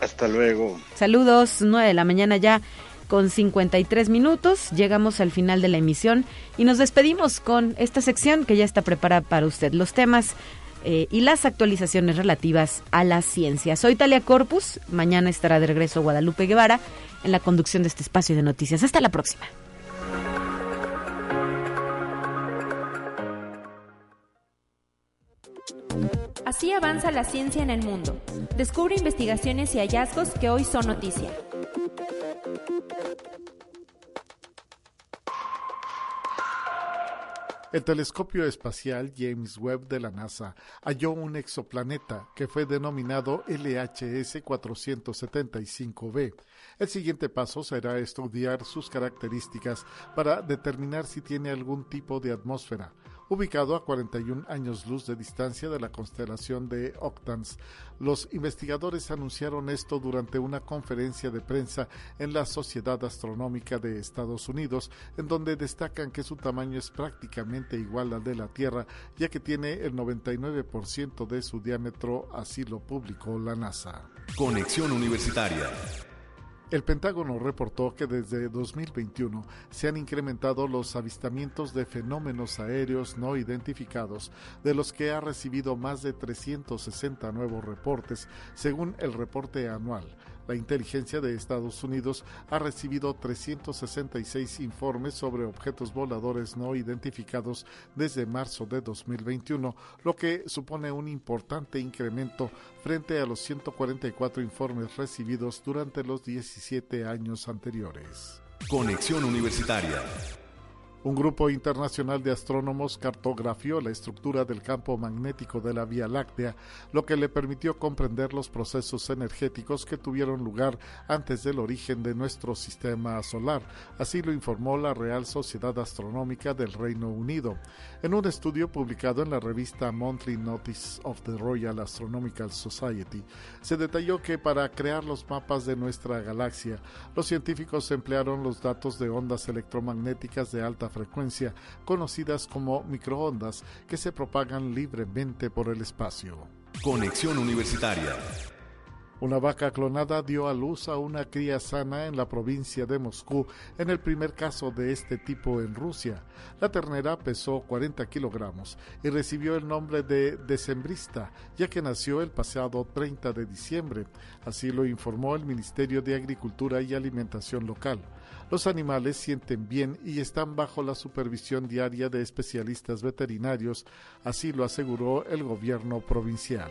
Hasta luego. Saludos, 9 de la mañana ya con 53 minutos. Llegamos al final de la emisión y nos despedimos con esta sección que ya está preparada para usted. Los temas eh, y las actualizaciones relativas a la ciencia. Soy Talia Corpus. Mañana estará de regreso Guadalupe Guevara en la conducción de este espacio de noticias. Hasta la próxima. Así avanza la ciencia en el mundo. Descubre investigaciones y hallazgos que hoy son noticia. El telescopio espacial James Webb de la NASA halló un exoplaneta que fue denominado LHS 475b. El siguiente paso será estudiar sus características para determinar si tiene algún tipo de atmósfera ubicado a 41 años luz de distancia de la constelación de Octans. Los investigadores anunciaron esto durante una conferencia de prensa en la Sociedad Astronómica de Estados Unidos, en donde destacan que su tamaño es prácticamente igual al de la Tierra, ya que tiene el 99% de su diámetro, así lo publicó la NASA. Conexión Universitaria. El Pentágono reportó que desde 2021 se han incrementado los avistamientos de fenómenos aéreos no identificados, de los que ha recibido más de 360 nuevos reportes, según el reporte anual la inteligencia de Estados Unidos ha recibido 366 informes sobre objetos voladores no identificados desde marzo de 2021, lo que supone un importante incremento frente a los 144 informes recibidos durante los 17 años anteriores. Conexión Universitaria un grupo internacional de astrónomos cartografió la estructura del campo magnético de la Vía Láctea, lo que le permitió comprender los procesos energéticos que tuvieron lugar antes del origen de nuestro sistema solar. Así lo informó la Real Sociedad Astronómica del Reino Unido. En un estudio publicado en la revista Monthly Notice of the Royal Astronomical Society, se detalló que para crear los mapas de nuestra galaxia, los científicos emplearon los datos de ondas electromagnéticas de alta frecuencia, conocidas como microondas, que se propagan libremente por el espacio. Conexión Universitaria. Una vaca clonada dio a luz a una cría sana en la provincia de Moscú, en el primer caso de este tipo en Rusia. La ternera pesó 40 kilogramos y recibió el nombre de decembrista, ya que nació el pasado 30 de diciembre. Así lo informó el Ministerio de Agricultura y Alimentación local. Los animales sienten bien y están bajo la supervisión diaria de especialistas veterinarios, así lo aseguró el gobierno provincial.